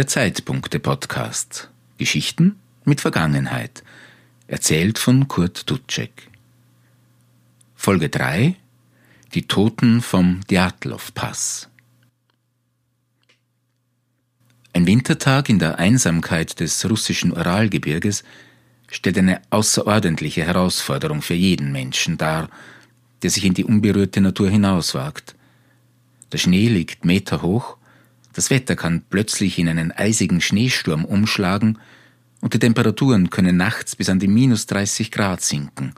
Der Zeitpunkte-Podcast. Geschichten mit Vergangenheit. Erzählt von Kurt Dutschek. Folge 3. Die Toten vom Djatlov-Pass. Ein Wintertag in der Einsamkeit des russischen Uralgebirges stellt eine außerordentliche Herausforderung für jeden Menschen dar, der sich in die unberührte Natur hinauswagt. Der Schnee liegt meterhoch, das Wetter kann plötzlich in einen eisigen Schneesturm umschlagen und die Temperaturen können nachts bis an die minus 30 Grad sinken.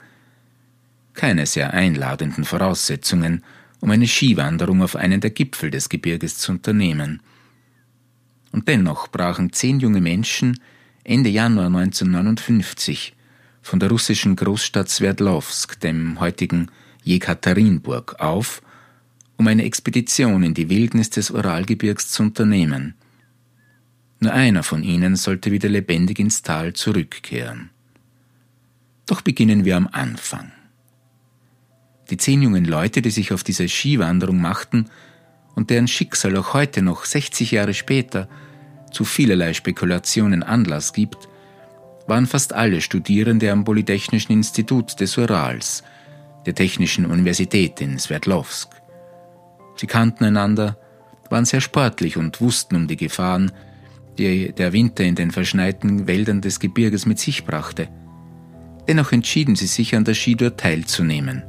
Keine sehr einladenden Voraussetzungen, um eine Skiwanderung auf einen der Gipfel des Gebirges zu unternehmen. Und dennoch brachen zehn junge Menschen Ende Januar 1959 von der russischen Großstadt Sverdlovsk, dem heutigen Jekaterinburg, auf, um eine Expedition in die Wildnis des Uralgebirgs zu unternehmen. Nur einer von ihnen sollte wieder lebendig ins Tal zurückkehren. Doch beginnen wir am Anfang. Die zehn jungen Leute, die sich auf diese Skiwanderung machten und deren Schicksal auch heute noch 60 Jahre später zu vielerlei Spekulationen Anlass gibt, waren fast alle Studierende am Polytechnischen Institut des Urals, der Technischen Universität in Sverdlovsk. Sie kannten einander, waren sehr sportlich und wussten um die Gefahren, die der Winter in den verschneiten Wäldern des Gebirges mit sich brachte. Dennoch entschieden sie sich, an der Skitour teilzunehmen,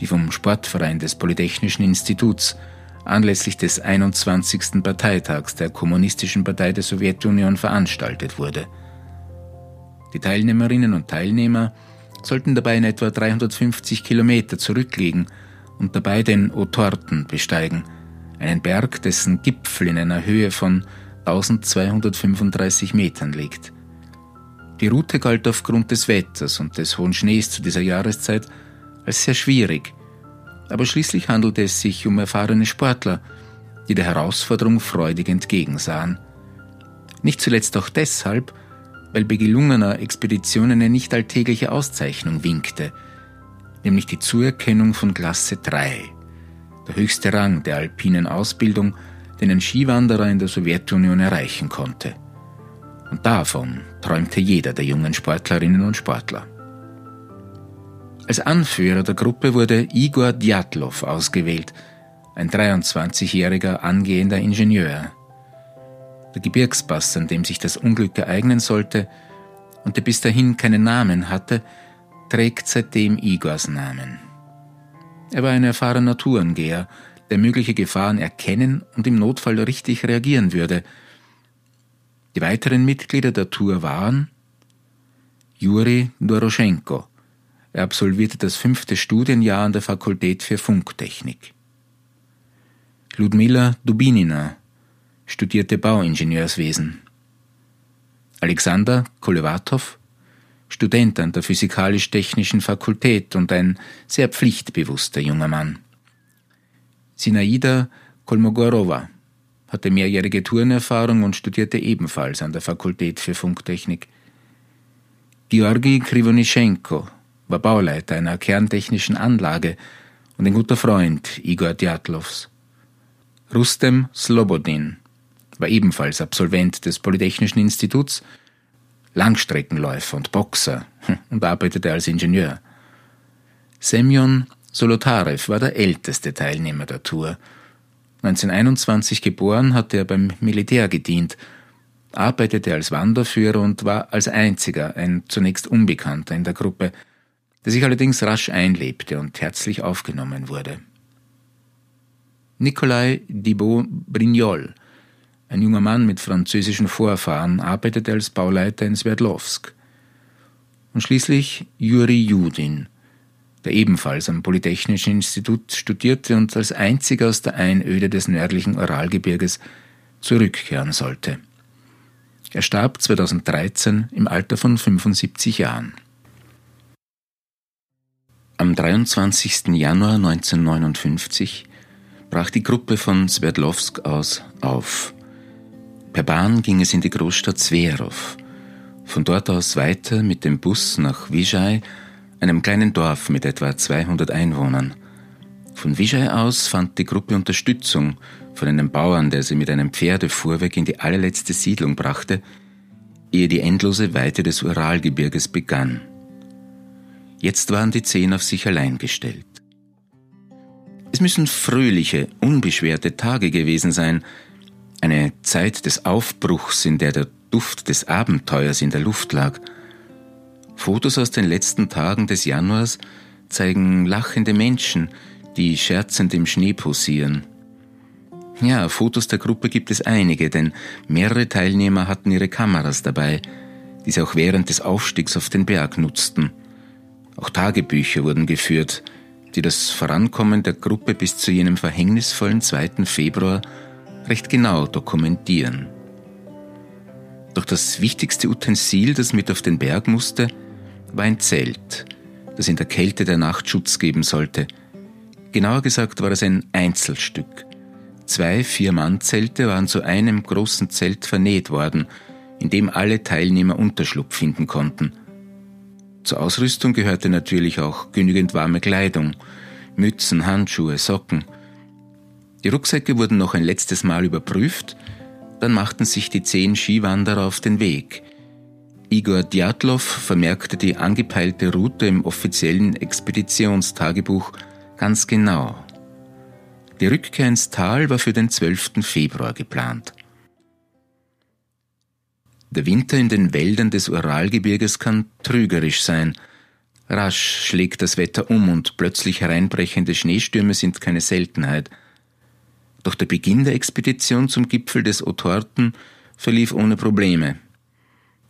die vom Sportverein des Polytechnischen Instituts anlässlich des 21. Parteitags der Kommunistischen Partei der Sowjetunion veranstaltet wurde. Die Teilnehmerinnen und Teilnehmer sollten dabei in etwa 350 Kilometer zurücklegen und dabei den Otorten besteigen, einen Berg, dessen Gipfel in einer Höhe von 1235 Metern liegt. Die Route galt aufgrund des Wetters und des hohen Schnees zu dieser Jahreszeit als sehr schwierig, aber schließlich handelte es sich um erfahrene Sportler, die der Herausforderung freudig entgegensahen. Nicht zuletzt auch deshalb, weil bei gelungener Expedition eine nicht alltägliche Auszeichnung winkte, nämlich die Zuerkennung von Klasse 3, der höchste Rang der alpinen Ausbildung, den ein Skiwanderer in der Sowjetunion erreichen konnte. Und davon träumte jeder der jungen Sportlerinnen und Sportler. Als Anführer der Gruppe wurde Igor Djatlov ausgewählt, ein 23-jähriger angehender Ingenieur, der Gebirgspass, an dem sich das Unglück ereignen sollte und der bis dahin keinen Namen hatte, trägt seitdem Igors Namen. Er war ein erfahrener Tourengeher, der mögliche Gefahren erkennen und im Notfall richtig reagieren würde. Die weiteren Mitglieder der Tour waren Juri Doroschenko. Er absolvierte das fünfte Studienjahr an der Fakultät für Funktechnik. Ludmila Dubinina, studierte Bauingenieurswesen. Alexander Kolewatow, Student an der Physikalisch-Technischen Fakultät und ein sehr pflichtbewusster junger Mann. Sinaida Kolmogorova hatte mehrjährige Tourenerfahrung und studierte ebenfalls an der Fakultät für Funktechnik. Georgi Krivonischenko war Bauleiter einer kerntechnischen Anlage und ein guter Freund Igor Djatlovs. Rustem Slobodin war ebenfalls Absolvent des Polytechnischen Instituts, Langstreckenläufer und Boxer und arbeitete als Ingenieur. Semyon Solotarev war der älteste Teilnehmer der Tour. 1921 geboren, hatte er beim Militär gedient, arbeitete als Wanderführer und war als einziger ein zunächst Unbekannter in der Gruppe, der sich allerdings rasch einlebte und herzlich aufgenommen wurde. Nikolai Dibot Brignol ein junger Mann mit französischen Vorfahren arbeitete als Bauleiter in Sverdlovsk. Und schließlich Juri Judin, der ebenfalls am Polytechnischen Institut studierte und als einziger aus der Einöde des nördlichen Uralgebirges zurückkehren sollte. Er starb 2013 im Alter von 75 Jahren. Am 23. Januar 1959 brach die Gruppe von Sverdlovsk aus auf. Per Bahn ging es in die Großstadt Zverow. Von dort aus weiter mit dem Bus nach Vijay, einem kleinen Dorf mit etwa 200 Einwohnern. Von Vijay aus fand die Gruppe Unterstützung von einem Bauern, der sie mit einem Pferdefuhrwerk in die allerletzte Siedlung brachte, ehe die endlose Weite des Uralgebirges begann. Jetzt waren die Zehn auf sich allein gestellt. Es müssen fröhliche, unbeschwerte Tage gewesen sein, eine Zeit des Aufbruchs, in der der Duft des Abenteuers in der Luft lag. Fotos aus den letzten Tagen des Januars zeigen lachende Menschen, die scherzend im Schnee posieren. Ja, Fotos der Gruppe gibt es einige, denn mehrere Teilnehmer hatten ihre Kameras dabei, die sie auch während des Aufstiegs auf den Berg nutzten. Auch Tagebücher wurden geführt, die das Vorankommen der Gruppe bis zu jenem verhängnisvollen 2. Februar recht genau dokumentieren. Doch das wichtigste Utensil, das mit auf den Berg musste, war ein Zelt, das in der Kälte der Nacht Schutz geben sollte. Genauer gesagt war es ein Einzelstück. Zwei Vier-Mann-Zelte waren zu einem großen Zelt vernäht worden, in dem alle Teilnehmer Unterschlupf finden konnten. Zur Ausrüstung gehörte natürlich auch genügend warme Kleidung, Mützen, Handschuhe, Socken. Die Rucksäcke wurden noch ein letztes Mal überprüft, dann machten sich die zehn Skiwanderer auf den Weg. Igor Djatlov vermerkte die angepeilte Route im offiziellen Expeditionstagebuch ganz genau. Die Rückkehr ins Tal war für den 12. Februar geplant. Der Winter in den Wäldern des Uralgebirges kann trügerisch sein. Rasch schlägt das Wetter um und plötzlich hereinbrechende Schneestürme sind keine Seltenheit. Doch der Beginn der Expedition zum Gipfel des Otorten verlief ohne Probleme.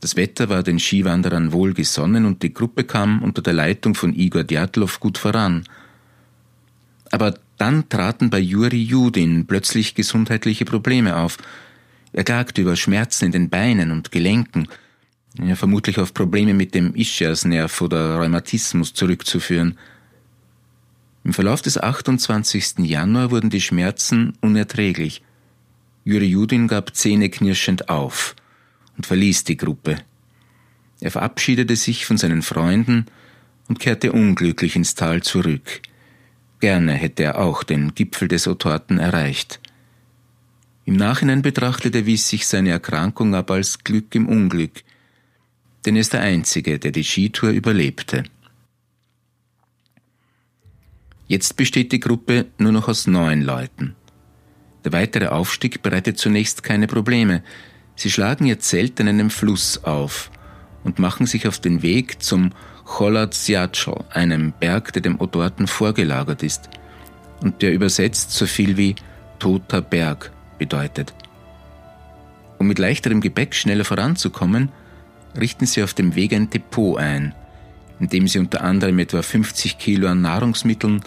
Das Wetter war den Skiwanderern wohlgesonnen und die Gruppe kam unter der Leitung von Igor Djatlov gut voran. Aber dann traten bei Juri Judin plötzlich gesundheitliche Probleme auf. Er klagte über Schmerzen in den Beinen und Gelenken, ja, vermutlich auf Probleme mit dem Ischiasnerv oder Rheumatismus zurückzuführen. Im Verlauf des 28. Januar wurden die Schmerzen unerträglich. Juri Judin gab zähneknirschend auf und verließ die Gruppe. Er verabschiedete sich von seinen Freunden und kehrte unglücklich ins Tal zurück – Gerne hätte er auch den Gipfel des Otorten erreicht. Im Nachhinein betrachtet erwies sich seine Erkrankung aber als Glück im Unglück, denn er ist der Einzige, der die Skitour überlebte. Jetzt besteht die Gruppe nur noch aus neun Leuten. Der weitere Aufstieg bereitet zunächst keine Probleme. Sie schlagen ihr Zelt an einem Fluss auf und machen sich auf den Weg zum Choladziaczl, einem Berg, der dem Otorten vorgelagert ist und der übersetzt so viel wie toter Berg bedeutet. Um mit leichterem Gepäck schneller voranzukommen, richten sie auf dem Weg ein Depot ein, in dem sie unter anderem etwa 50 Kilo an Nahrungsmitteln,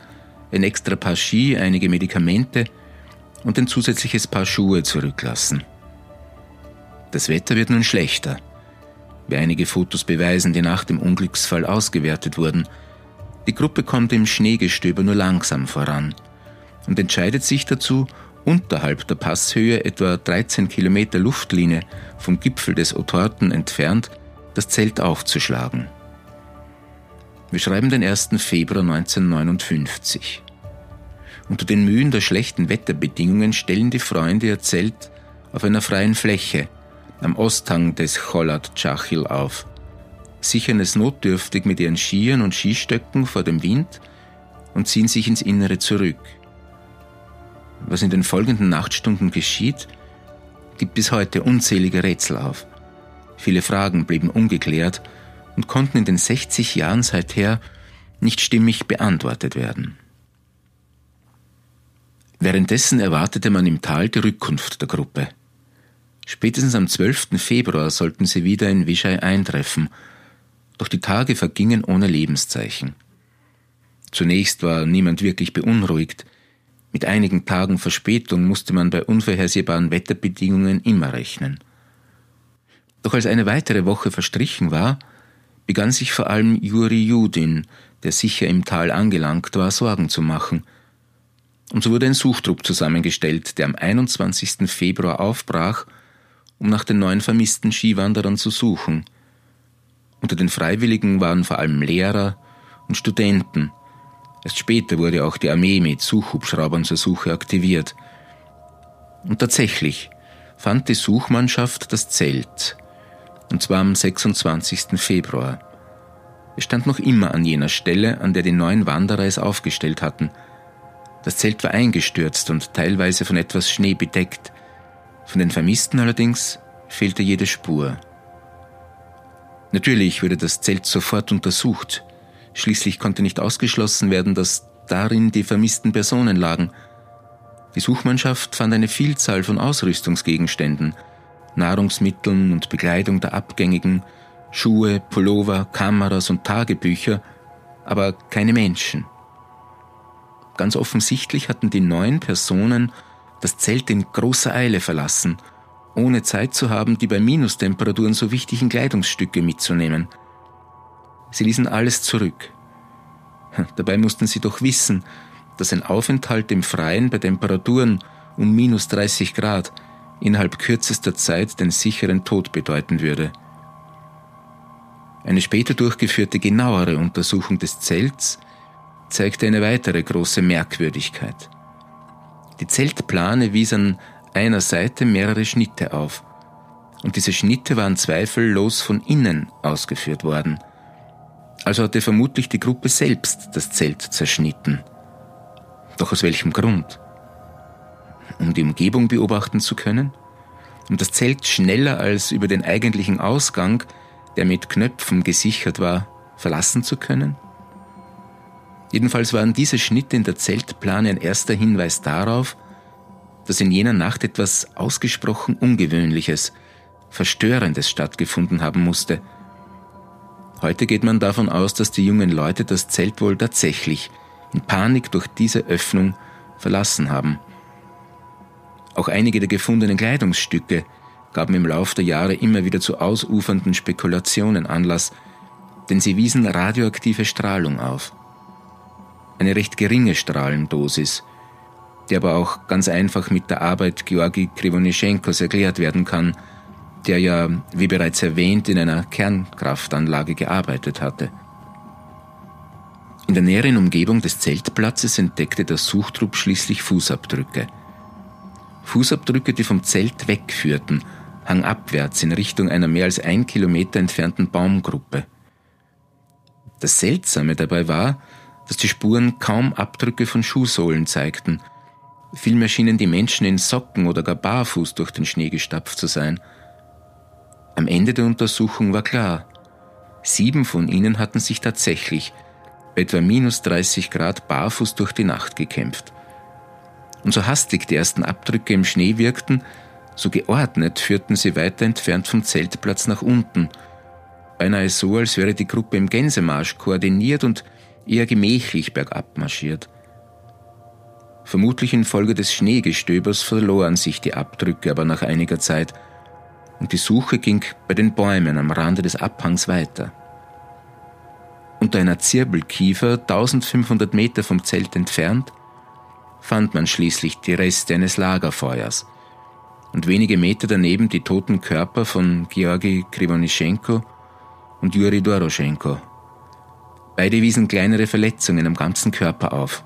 ein extra Paar Ski, einige Medikamente und ein zusätzliches Paar Schuhe zurücklassen. Das Wetter wird nun schlechter wie einige Fotos beweisen, die nach dem Unglücksfall ausgewertet wurden. Die Gruppe kommt im Schneegestöber nur langsam voran und entscheidet sich dazu, unterhalb der Passhöhe etwa 13 Kilometer Luftlinie vom Gipfel des Otorten entfernt das Zelt aufzuschlagen. Wir schreiben den 1. Februar 1959. Unter den Mühen der schlechten Wetterbedingungen stellen die Freunde ihr Zelt auf einer freien Fläche am Osthang des Cholat Chachil auf, sichern es notdürftig mit ihren Skiern und Skistöcken vor dem Wind und ziehen sich ins Innere zurück. Was in den folgenden Nachtstunden geschieht, gibt bis heute unzählige Rätsel auf. Viele Fragen blieben ungeklärt und konnten in den 60 Jahren seither nicht stimmig beantwortet werden. Währenddessen erwartete man im Tal die Rückkunft der Gruppe. Spätestens am 12. Februar sollten sie wieder in Vichai eintreffen, doch die Tage vergingen ohne Lebenszeichen. Zunächst war niemand wirklich beunruhigt. Mit einigen Tagen Verspätung musste man bei unvorhersehbaren Wetterbedingungen immer rechnen. Doch als eine weitere Woche verstrichen war, begann sich vor allem Juri Judin, der sicher im Tal angelangt war, Sorgen zu machen. Und so wurde ein Suchtrupp zusammengestellt, der am 21. Februar aufbrach um nach den neuen vermissten Skiwanderern zu suchen. Unter den Freiwilligen waren vor allem Lehrer und Studenten, Erst später wurde auch die Armee mit Suchhubschraubern zur Suche aktiviert. Und tatsächlich fand die Suchmannschaft das Zelt, und zwar am 26. Februar. Es stand noch immer an jener Stelle, an der die neuen Wanderer es aufgestellt hatten. Das Zelt war eingestürzt und teilweise von etwas Schnee bedeckt. Von den Vermissten allerdings fehlte jede Spur. Natürlich wurde das Zelt sofort untersucht. Schließlich konnte nicht ausgeschlossen werden, dass darin die vermissten Personen lagen. Die Suchmannschaft fand eine Vielzahl von Ausrüstungsgegenständen, Nahrungsmitteln und Bekleidung der Abgängigen, Schuhe, Pullover, Kameras und Tagebücher, aber keine Menschen. Ganz offensichtlich hatten die neun Personen das Zelt in großer Eile verlassen, ohne Zeit zu haben, die bei Minustemperaturen so wichtigen Kleidungsstücke mitzunehmen. Sie ließen alles zurück. Dabei mussten sie doch wissen, dass ein Aufenthalt im Freien bei Temperaturen um minus 30 Grad innerhalb kürzester Zeit den sicheren Tod bedeuten würde. Eine später durchgeführte genauere Untersuchung des Zelts zeigte eine weitere große Merkwürdigkeit. Die Zeltplane wies an einer Seite mehrere Schnitte auf, und diese Schnitte waren zweifellos von innen ausgeführt worden. Also hatte vermutlich die Gruppe selbst das Zelt zerschnitten. Doch aus welchem Grund? Um die Umgebung beobachten zu können? Um das Zelt schneller als über den eigentlichen Ausgang der mit Knöpfen gesichert war, verlassen zu können? Jedenfalls waren diese Schnitte in der Zeltplane ein erster Hinweis darauf, dass in jener Nacht etwas ausgesprochen Ungewöhnliches, Verstörendes stattgefunden haben musste. Heute geht man davon aus, dass die jungen Leute das Zelt wohl tatsächlich in Panik durch diese Öffnung verlassen haben. Auch einige der gefundenen Kleidungsstücke gaben im Lauf der Jahre immer wieder zu ausufernden Spekulationen Anlass, denn sie wiesen radioaktive Strahlung auf. Eine recht geringe Strahlendosis, die aber auch ganz einfach mit der Arbeit Georgi Krivonischenkos erklärt werden kann, der ja, wie bereits erwähnt, in einer Kernkraftanlage gearbeitet hatte. In der näheren Umgebung des Zeltplatzes entdeckte der Suchtrupp schließlich Fußabdrücke. Fußabdrücke, die vom Zelt wegführten hangabwärts in Richtung einer mehr als ein Kilometer entfernten Baumgruppe. Das Seltsame dabei war, dass die Spuren kaum Abdrücke von Schuhsohlen zeigten. Vielmehr schienen die Menschen in Socken oder gar barfuß durch den Schnee gestapft zu sein. Am Ende der Untersuchung war klar, sieben von ihnen hatten sich tatsächlich etwa minus 30 Grad barfuß durch die Nacht gekämpft. Und so hastig die ersten Abdrücke im Schnee wirkten, so geordnet führten sie weiter entfernt vom Zeltplatz nach unten, beinahe so, als wäre die Gruppe im Gänsemarsch koordiniert und eher gemächlich bergab marschiert. Vermutlich infolge des Schneegestöbers verloren sich die Abdrücke aber nach einiger Zeit, und die Suche ging bei den Bäumen am Rande des Abhangs weiter. Unter einer Zirbelkiefer, 1500 Meter vom Zelt entfernt, fand man schließlich die Reste eines Lagerfeuers – und wenige Meter daneben die toten Körper von Georgi Krivonischenko und Juri Doroschenko. Beide wiesen kleinere Verletzungen am ganzen Körper auf.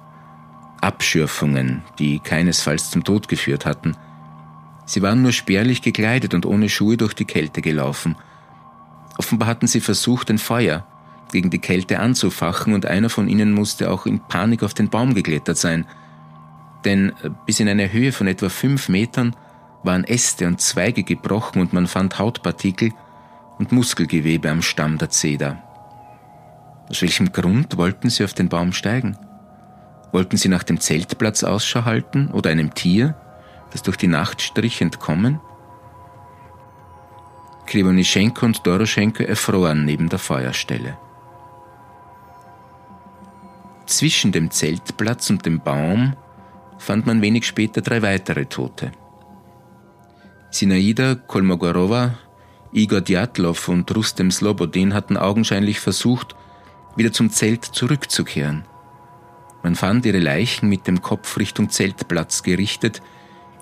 Abschürfungen, die keinesfalls zum Tod geführt hatten. Sie waren nur spärlich gekleidet und ohne Schuhe durch die Kälte gelaufen. Offenbar hatten sie versucht, ein Feuer gegen die Kälte anzufachen und einer von ihnen musste auch in Panik auf den Baum geklettert sein. Denn bis in eine Höhe von etwa fünf Metern waren Äste und Zweige gebrochen und man fand Hautpartikel und Muskelgewebe am Stamm der Zeder. Aus welchem Grund wollten sie auf den Baum steigen? Wollten sie nach dem Zeltplatz Ausschau halten oder einem Tier, das durch die Nacht strich, entkommen? Krivonischenko und Doroschenko erfroren neben der Feuerstelle. Zwischen dem Zeltplatz und dem Baum fand man wenig später drei weitere Tote. Sinaida Kolmogorova, Igor Djatlov und Rustem Slobodin hatten augenscheinlich versucht, wieder zum Zelt zurückzukehren. Man fand ihre Leichen mit dem Kopf Richtung Zeltplatz gerichtet,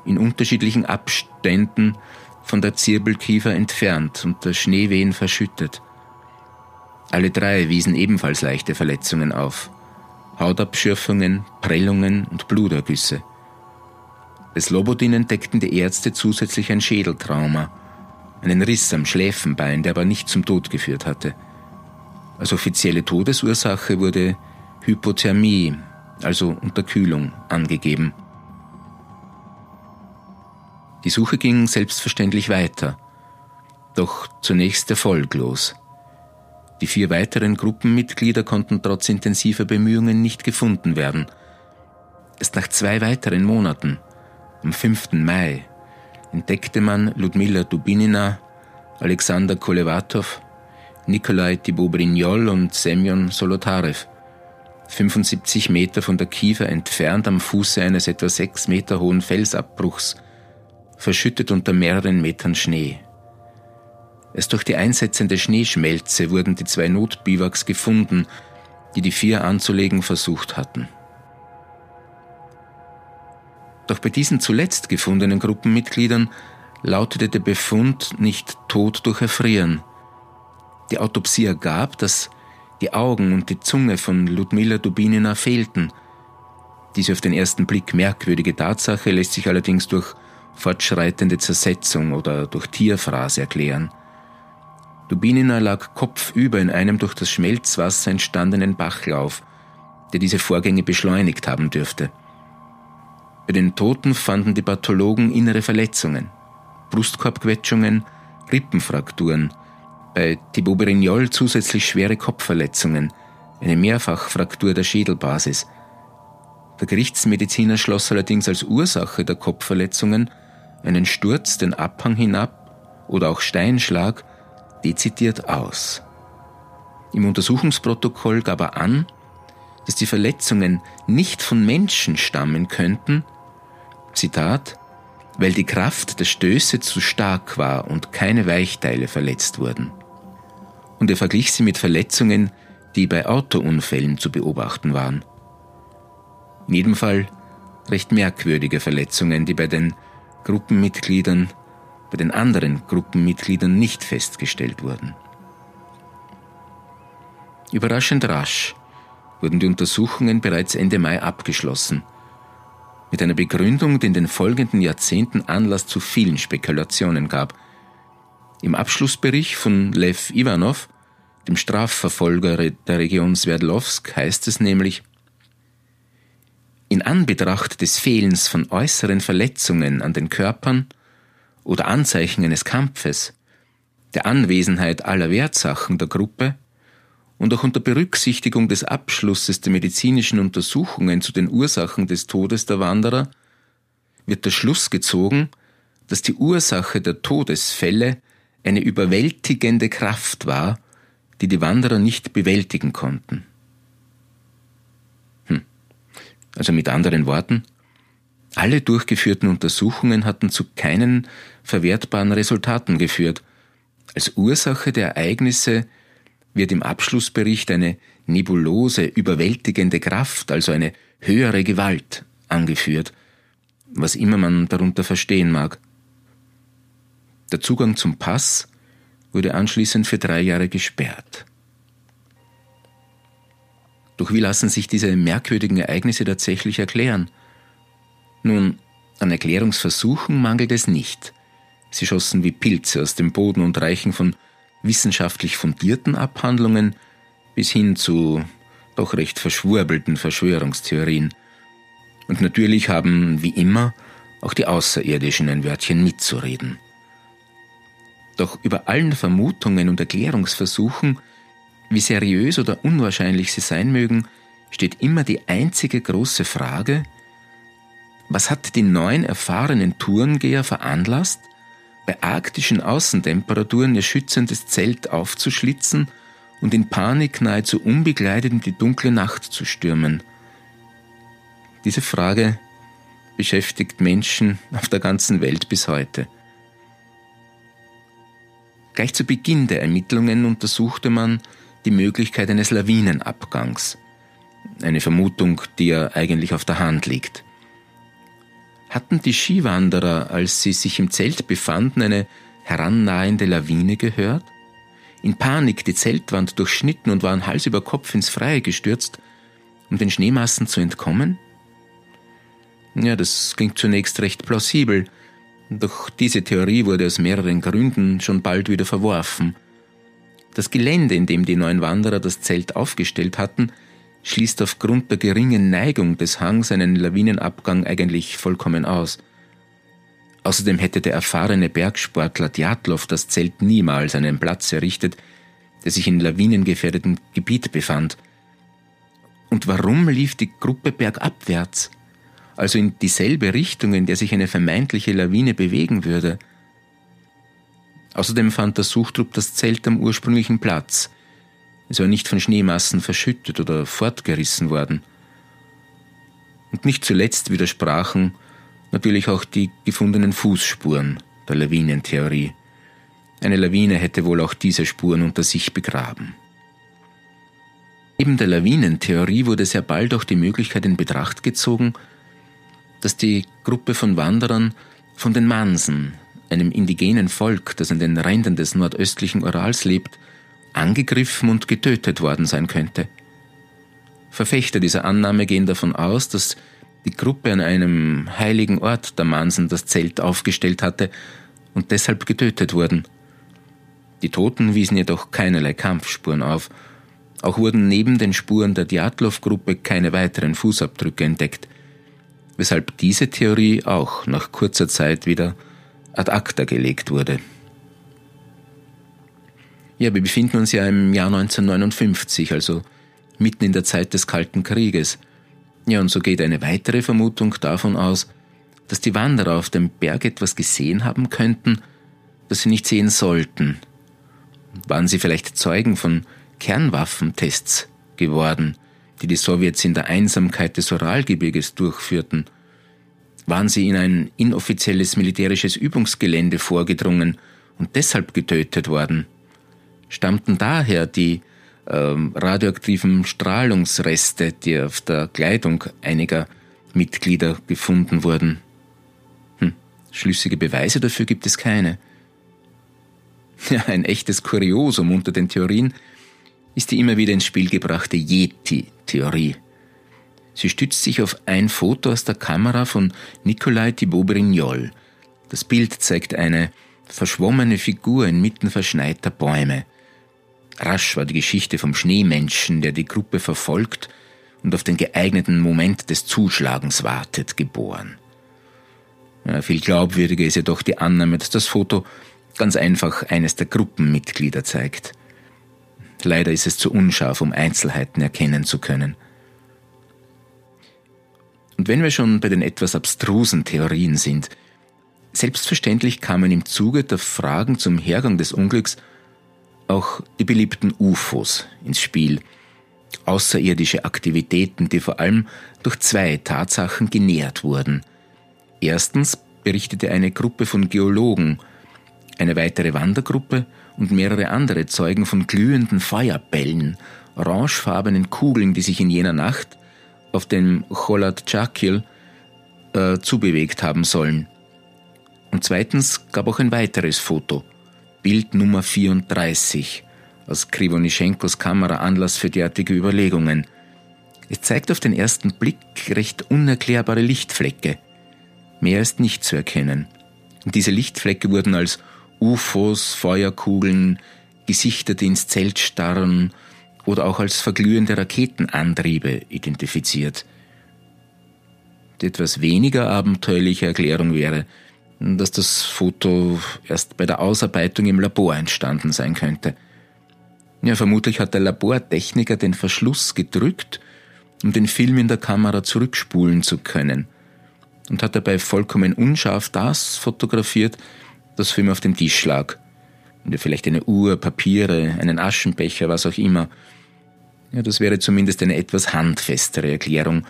in unterschiedlichen Abständen von der Zirbelkiefer entfernt und der Schneewehen verschüttet. Alle drei wiesen ebenfalls leichte Verletzungen auf. Hautabschürfungen, Prellungen und Blutergüsse. Bei Slobodin entdeckten die Ärzte zusätzlich ein Schädeltrauma, einen Riss am Schläfenbein, der aber nicht zum Tod geführt hatte. Als offizielle Todesursache wurde Hypothermie, also Unterkühlung, angegeben. Die Suche ging selbstverständlich weiter, doch zunächst erfolglos. Die vier weiteren Gruppenmitglieder konnten trotz intensiver Bemühungen nicht gefunden werden. Erst nach zwei weiteren Monaten, am 5. Mai, entdeckte man Ludmila Dubinina, Alexander Kolewatow, Nikolai Thibaut-Brignol und Semyon Solotarev, 75 Meter von der Kiefer entfernt am Fuße eines etwa sechs Meter hohen Felsabbruchs, verschüttet unter mehreren Metern Schnee. Erst durch die einsetzende Schneeschmelze wurden die zwei Notbiwaks gefunden, die die vier anzulegen versucht hatten. Doch bei diesen zuletzt gefundenen Gruppenmitgliedern lautete der Befund nicht Tod durch Erfrieren. Die Autopsie ergab, dass die Augen und die Zunge von Ludmila Dubinina fehlten. Diese auf den ersten Blick merkwürdige Tatsache lässt sich allerdings durch fortschreitende Zersetzung oder durch Tierfraß erklären. Dubinina lag kopfüber in einem durch das Schmelzwasser entstandenen Bachlauf, der diese Vorgänge beschleunigt haben dürfte. Bei den Toten fanden die Pathologen innere Verletzungen, Brustkorbquetschungen, Rippenfrakturen, bei Thibaut Brignol zusätzlich schwere Kopfverletzungen, eine Mehrfachfraktur der Schädelbasis. Der Gerichtsmediziner schloss allerdings als Ursache der Kopfverletzungen einen Sturz den Abhang hinab oder auch Steinschlag dezidiert aus. Im Untersuchungsprotokoll gab er an, dass die Verletzungen nicht von Menschen stammen könnten, Zitat, weil die Kraft der Stöße zu stark war und keine Weichteile verletzt wurden. Und er verglich sie mit Verletzungen, die bei Autounfällen zu beobachten waren. In jedem Fall recht merkwürdige Verletzungen, die bei den Gruppenmitgliedern bei den anderen Gruppenmitgliedern nicht festgestellt wurden. Überraschend rasch wurden die Untersuchungen bereits Ende Mai abgeschlossen, mit einer Begründung, die in den folgenden Jahrzehnten Anlass zu vielen Spekulationen gab. Im Abschlussbericht von Lev Ivanov, dem Strafverfolger der Region Sverdlovsk, heißt es nämlich, in Anbetracht des Fehlens von äußeren Verletzungen an den Körpern oder Anzeichen eines Kampfes, der Anwesenheit aller Wertsachen der Gruppe und auch unter Berücksichtigung des Abschlusses der medizinischen Untersuchungen zu den Ursachen des Todes der Wanderer wird der Schluss gezogen, dass die Ursache der Todesfälle eine überwältigende Kraft war, die die Wanderer nicht bewältigen konnten. Hm. Also mit anderen Worten, alle durchgeführten Untersuchungen hatten zu keinen verwertbaren Resultaten geführt. Als Ursache der Ereignisse wird im Abschlussbericht eine nebulose, überwältigende Kraft, also eine höhere Gewalt, angeführt, was immer man darunter verstehen mag. Der Zugang zum Pass wurde anschließend für drei Jahre gesperrt. Doch wie lassen sich diese merkwürdigen Ereignisse tatsächlich erklären? Nun, an Erklärungsversuchen mangelt es nicht. Sie schossen wie Pilze aus dem Boden und reichen von wissenschaftlich fundierten Abhandlungen bis hin zu doch recht verschwurbelten Verschwörungstheorien. Und natürlich haben, wie immer, auch die Außerirdischen ein Wörtchen mitzureden. Doch über allen Vermutungen und Erklärungsversuchen, wie seriös oder unwahrscheinlich sie sein mögen, steht immer die einzige große Frage, was hat die neuen erfahrenen Tourengeher veranlasst, bei arktischen Außentemperaturen ihr schützendes Zelt aufzuschlitzen und in Panik nahezu unbegleitet in die dunkle Nacht zu stürmen? Diese Frage beschäftigt Menschen auf der ganzen Welt bis heute. Gleich zu Beginn der Ermittlungen untersuchte man die Möglichkeit eines Lawinenabgangs. Eine Vermutung, die ja eigentlich auf der Hand liegt. Hatten die Skiwanderer, als sie sich im Zelt befanden, eine herannahende Lawine gehört? In Panik die Zeltwand durchschnitten und waren Hals über Kopf ins Freie gestürzt? um den Schneemassen zu entkommen? Ja, das klingt zunächst recht plausibel, doch diese Theorie wurde aus mehreren Gründen schon bald wieder verworfen. Das Gelände, in dem die neuen Wanderer das Zelt aufgestellt hatten, schließt aufgrund der geringen Neigung des Hangs einen Lawinenabgang eigentlich vollkommen aus. Außerdem hätte der erfahrene Bergsportler Djatlov das Zelt niemals an einen Platz errichtet, der sich in lawinengefährdetem Gebiet befand. Und warum lief die Gruppe bergabwärts? Also in dieselbe Richtung, in der sich eine vermeintliche Lawine bewegen würde. Außerdem fand der Suchtrupp das Zelt am ursprünglichen Platz. Es war nicht von Schneemassen verschüttet oder fortgerissen worden. Und nicht zuletzt widersprachen natürlich auch die gefundenen Fußspuren der Lawinentheorie. Eine Lawine hätte wohl auch diese Spuren unter sich begraben. Neben der Lawinentheorie wurde sehr bald auch die Möglichkeit in Betracht gezogen, dass die Gruppe von Wanderern von den Mansen, einem indigenen Volk, das an den Rändern des nordöstlichen Urals lebt, angegriffen und getötet worden sein könnte. Verfechter dieser Annahme gehen davon aus, dass die Gruppe an einem heiligen Ort der Mansen das Zelt aufgestellt hatte und deshalb getötet wurden. Die Toten wiesen jedoch keinerlei Kampfspuren auf. Auch wurden neben den Spuren der Djatlov-Gruppe keine weiteren Fußabdrücke entdeckt, weshalb diese Theorie auch nach kurzer Zeit wieder ad acta gelegt wurde. Ja, wir befinden uns ja im Jahr 1959, also mitten in der Zeit des Kalten Krieges. Ja, und so geht eine weitere Vermutung davon aus, dass die Wanderer auf dem Berg etwas gesehen haben könnten, das sie nicht sehen sollten. Waren sie vielleicht Zeugen von Kernwaffentests geworden, die die Sowjets in der Einsamkeit des Uralgebirges durchführten? Waren sie in ein inoffizielles militärisches Übungsgelände vorgedrungen und deshalb getötet worden? Stammten daher die ähm, radioaktiven Strahlungsreste, die auf der Kleidung einiger Mitglieder gefunden wurden. Hm, schlüssige Beweise dafür gibt es keine. Ja, ein echtes Kuriosum unter den Theorien ist die immer wieder ins Spiel gebrachte Yeti-Theorie. Sie stützt sich auf ein Foto aus der Kamera von Nikolai Thibaut-Brignol. Das Bild zeigt eine verschwommene Figur inmitten verschneiter Bäume. Rasch war die Geschichte vom Schneemenschen, der die Gruppe verfolgt und auf den geeigneten Moment des Zuschlagens wartet, geboren. Ja, viel glaubwürdiger ist jedoch die Annahme, dass das Foto ganz einfach eines der Gruppenmitglieder zeigt. Leider ist es zu unscharf, um Einzelheiten erkennen zu können. Und wenn wir schon bei den etwas abstrusen Theorien sind, selbstverständlich kamen im Zuge der Fragen zum Hergang des Unglücks auch die beliebten UFOs ins Spiel. Außerirdische Aktivitäten, die vor allem durch zwei Tatsachen genährt wurden. Erstens berichtete eine Gruppe von Geologen, eine weitere Wandergruppe und mehrere andere Zeugen von glühenden Feuerbällen, orangefarbenen Kugeln, die sich in jener Nacht auf dem Cholat Chakil äh, zubewegt haben sollen. Und zweitens gab auch ein weiteres Foto – Bild Nummer 34 aus Krivonischenkos Kamera Anlass für derartige Überlegungen. Es zeigt auf den ersten Blick recht unerklärbare Lichtflecke. Mehr ist nicht zu erkennen. Und diese Lichtflecke wurden als UFOs, Feuerkugeln, Gesichter, die ins Zelt starren oder auch als verglühende Raketenantriebe identifiziert. Die etwas weniger abenteuerliche Erklärung wäre, dass das Foto erst bei der Ausarbeitung im Labor entstanden sein könnte. Ja, vermutlich hat der Labortechniker den Verschluss gedrückt, um den Film in der Kamera zurückspulen zu können, und hat dabei vollkommen unscharf das fotografiert, das für ihn auf dem Tisch lag. Und vielleicht eine Uhr, Papiere, einen Aschenbecher, was auch immer. Ja, das wäre zumindest eine etwas handfestere Erklärung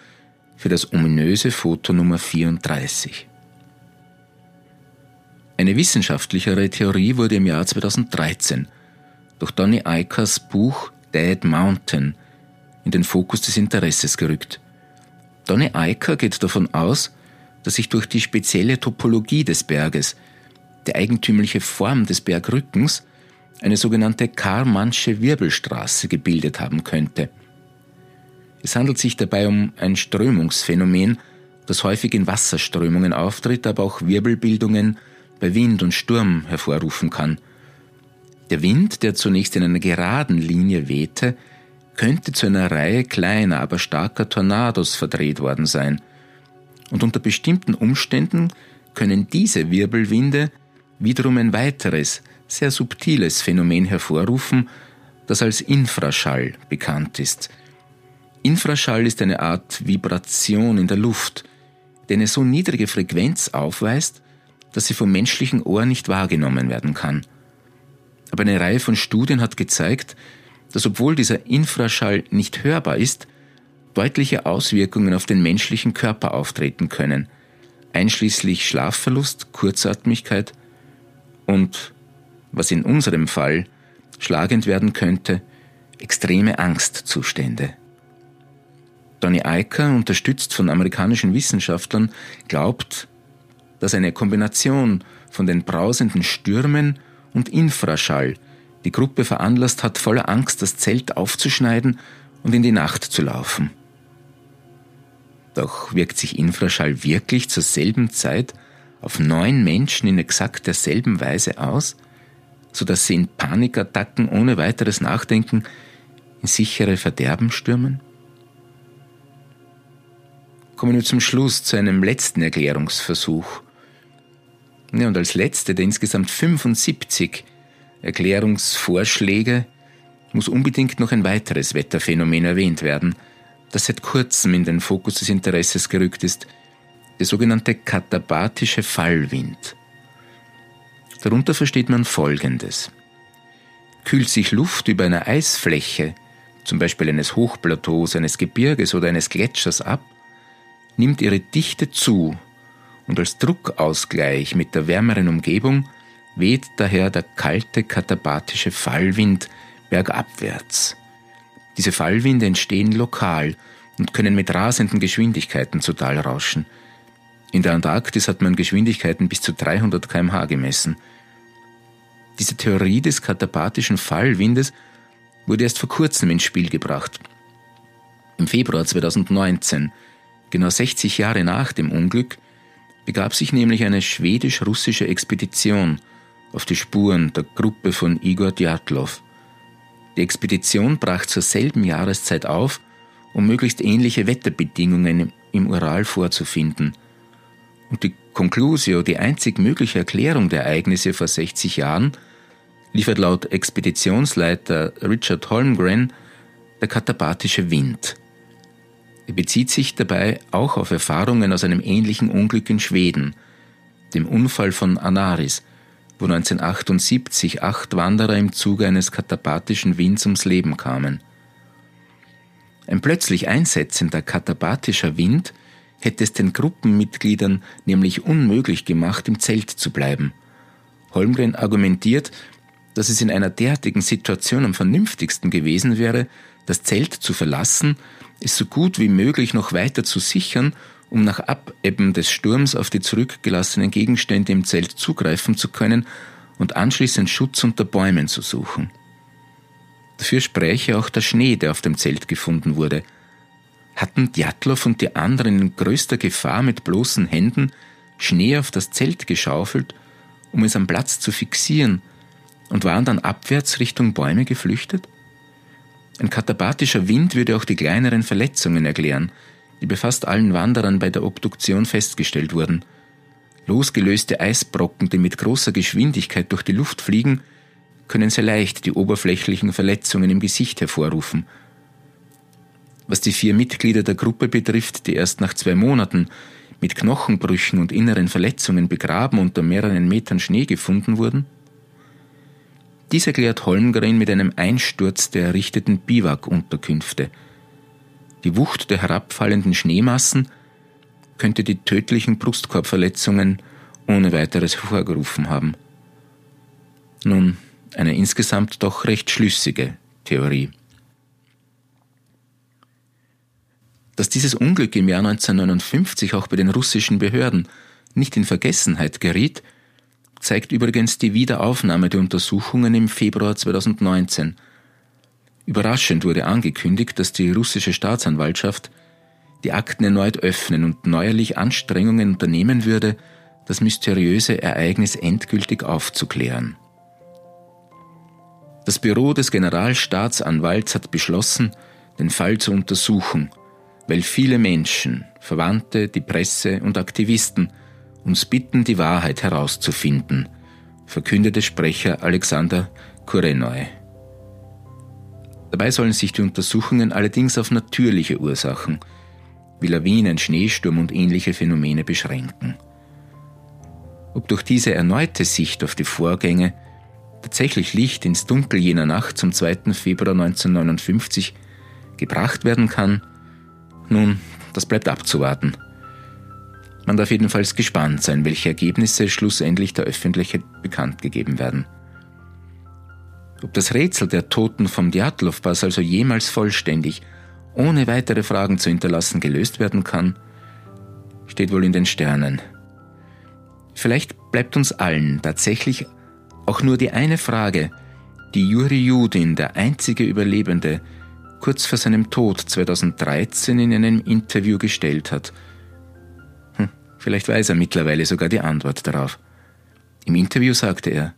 für das ominöse Foto Nummer 34. Eine wissenschaftlichere Theorie wurde im Jahr 2013 durch Donny Eikers Buch Dead Mountain in den Fokus des Interesses gerückt. Donny Eiker geht davon aus, dass sich durch die spezielle Topologie des Berges, die eigentümliche Form des Bergrückens, eine sogenannte Karmansche Wirbelstraße gebildet haben könnte. Es handelt sich dabei um ein Strömungsphänomen, das häufig in Wasserströmungen auftritt, aber auch Wirbelbildungen bei Wind und Sturm hervorrufen kann. Der Wind, der zunächst in einer geraden Linie wehte, könnte zu einer Reihe kleiner, aber starker Tornados verdreht worden sein. Und unter bestimmten Umständen können diese Wirbelwinde wiederum ein weiteres, sehr subtiles Phänomen hervorrufen, das als Infraschall bekannt ist. Infraschall ist eine Art Vibration in der Luft, die eine so niedrige Frequenz aufweist, dass sie vom menschlichen Ohr nicht wahrgenommen werden kann. Aber eine Reihe von Studien hat gezeigt, dass obwohl dieser Infraschall nicht hörbar ist, deutliche Auswirkungen auf den menschlichen Körper auftreten können, einschließlich Schlafverlust, Kurzatmigkeit und, was in unserem Fall schlagend werden könnte, extreme Angstzustände. Donny Eicker, unterstützt von amerikanischen Wissenschaftlern, glaubt, dass eine Kombination von den brausenden Stürmen und Infraschall die Gruppe veranlasst hat, voller Angst das Zelt aufzuschneiden und in die Nacht zu laufen. Doch wirkt sich Infraschall wirklich zur selben Zeit auf neun Menschen in exakt derselben Weise aus, sodass sie in Panikattacken ohne weiteres Nachdenken in sichere Verderben stürmen? Kommen wir zum Schluss zu einem letzten Erklärungsversuch. Ja, und als letzte der insgesamt 75 Erklärungsvorschläge muss unbedingt noch ein weiteres Wetterphänomen erwähnt werden, das seit kurzem in den Fokus des Interesses gerückt ist, der sogenannte katabatische Fallwind. Darunter versteht man Folgendes. Kühlt sich Luft über einer Eisfläche, zum Beispiel eines Hochplateaus, eines Gebirges oder eines Gletschers ab, nimmt ihre Dichte zu und als Druckausgleich mit der wärmeren Umgebung weht daher der kalte katabatische Fallwind bergabwärts. Diese Fallwinde entstehen lokal und können mit rasenden Geschwindigkeiten zu Tal rauschen. In der Antarktis hat man Geschwindigkeiten bis zu 300 km/h gemessen. Diese Theorie des katabathischen Fallwindes wurde erst vor kurzem ins Spiel gebracht. Im Februar 2019, genau 60 Jahre nach dem Unglück, begab sich nämlich eine schwedisch-russische Expedition auf die Spuren der Gruppe von Igor Djatlov. Die Expedition brach zur selben Jahreszeit auf, um möglichst ähnliche Wetterbedingungen im Ural vorzufinden. Und die Conclusio, die einzig mögliche Erklärung der Ereignisse vor 60 Jahren, liefert laut Expeditionsleiter Richard Holmgren der katabatische Wind. Er bezieht sich dabei auch auf Erfahrungen aus einem ähnlichen Unglück in Schweden, dem Unfall von Anaris, wo 1978 acht Wanderer im Zuge eines katabathischen Winds ums Leben kamen. Ein plötzlich einsetzender katabatischer Wind hätte es den Gruppenmitgliedern nämlich unmöglich gemacht, im Zelt zu bleiben. Holmgren argumentiert, dass es in einer derartigen Situation am vernünftigsten gewesen wäre, das Zelt zu verlassen, es so gut wie möglich noch weiter zu sichern um nach Abebben des Sturms auf die zurückgelassenen Gegenstände im Zelt zugreifen zu können und anschließend Schutz unter Bäumen zu suchen. Dafür spräche auch der Schnee, der auf dem Zelt gefunden wurde. Hatten Djatlov und die anderen in größter Gefahr mit bloßen Händen Schnee auf das Zelt geschaufelt, um es am Platz zu fixieren, und waren dann abwärts Richtung Bäume geflüchtet? Ein katabatischer Wind würde auch die kleineren Verletzungen erklären, die bei fast allen Wanderern bei der Obduktion festgestellt wurden. Losgelöste Eisbrocken, die mit großer Geschwindigkeit durch die Luft fliegen, können sehr leicht die oberflächlichen Verletzungen im Gesicht hervorrufen. Was die vier Mitglieder der Gruppe betrifft, die erst nach zwei Monaten mit Knochenbrüchen und inneren Verletzungen begraben unter mehreren Metern Schnee gefunden wurden? Dies erklärt Holmgren mit einem Einsturz der errichteten Biwak-Unterkünfte – die Wucht der herabfallenden Schneemassen könnte die tödlichen Brustkorbverletzungen ohne weiteres hervorgerufen haben. Nun, eine insgesamt doch recht schlüssige Theorie. Dass dieses Unglück im Jahr 1959 auch bei den russischen Behörden nicht in Vergessenheit geriet, zeigt übrigens die Wiederaufnahme der Untersuchungen im Februar 2019. Überraschend wurde angekündigt, dass die russische Staatsanwaltschaft die Akten erneut öffnen und neuerlich Anstrengungen unternehmen würde, das mysteriöse Ereignis endgültig aufzuklären. Das Büro des Generalstaatsanwalts hat beschlossen, den Fall zu untersuchen, weil viele Menschen, Verwandte, die Presse und Aktivisten uns bitten, die Wahrheit herauszufinden, verkündete Sprecher Alexander Kurenoy. Dabei sollen sich die Untersuchungen allerdings auf natürliche Ursachen wie Lawinen, Schneesturm und ähnliche Phänomene beschränken. Ob durch diese erneute Sicht auf die Vorgänge tatsächlich Licht ins Dunkel jener Nacht zum 2. Februar 1959 gebracht werden kann, nun, das bleibt abzuwarten. Man darf jedenfalls gespannt sein, welche Ergebnisse schlussendlich der Öffentlichkeit bekannt gegeben werden. Ob das Rätsel der Toten vom Djatlov-Pass also jemals vollständig, ohne weitere Fragen zu hinterlassen, gelöst werden kann, steht wohl in den Sternen. Vielleicht bleibt uns allen tatsächlich auch nur die eine Frage, die Juri Judin, der einzige Überlebende, kurz vor seinem Tod 2013 in einem Interview gestellt hat. Vielleicht weiß er mittlerweile sogar die Antwort darauf. Im Interview sagte er,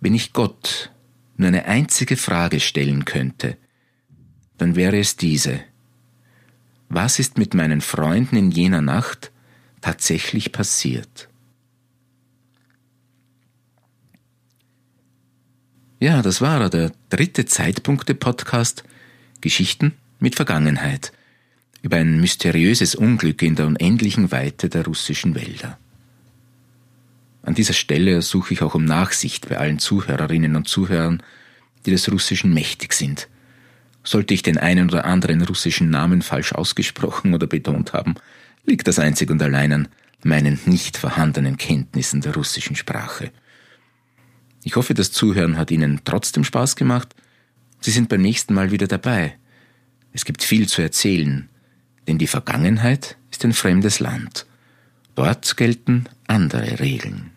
wenn ich Gott nur eine einzige Frage stellen könnte, dann wäre es diese. Was ist mit meinen Freunden in jener Nacht tatsächlich passiert? Ja, das war der dritte Zeitpunkte-Podcast Geschichten mit Vergangenheit über ein mysteriöses Unglück in der unendlichen Weite der russischen Wälder. An dieser Stelle ersuche ich auch um Nachsicht bei allen Zuhörerinnen und Zuhörern, die des Russischen mächtig sind. Sollte ich den einen oder anderen russischen Namen falsch ausgesprochen oder betont haben, liegt das einzig und allein an meinen nicht vorhandenen Kenntnissen der russischen Sprache. Ich hoffe, das Zuhören hat Ihnen trotzdem Spaß gemacht. Sie sind beim nächsten Mal wieder dabei. Es gibt viel zu erzählen, denn die Vergangenheit ist ein fremdes Land. Dort gelten andere Regeln.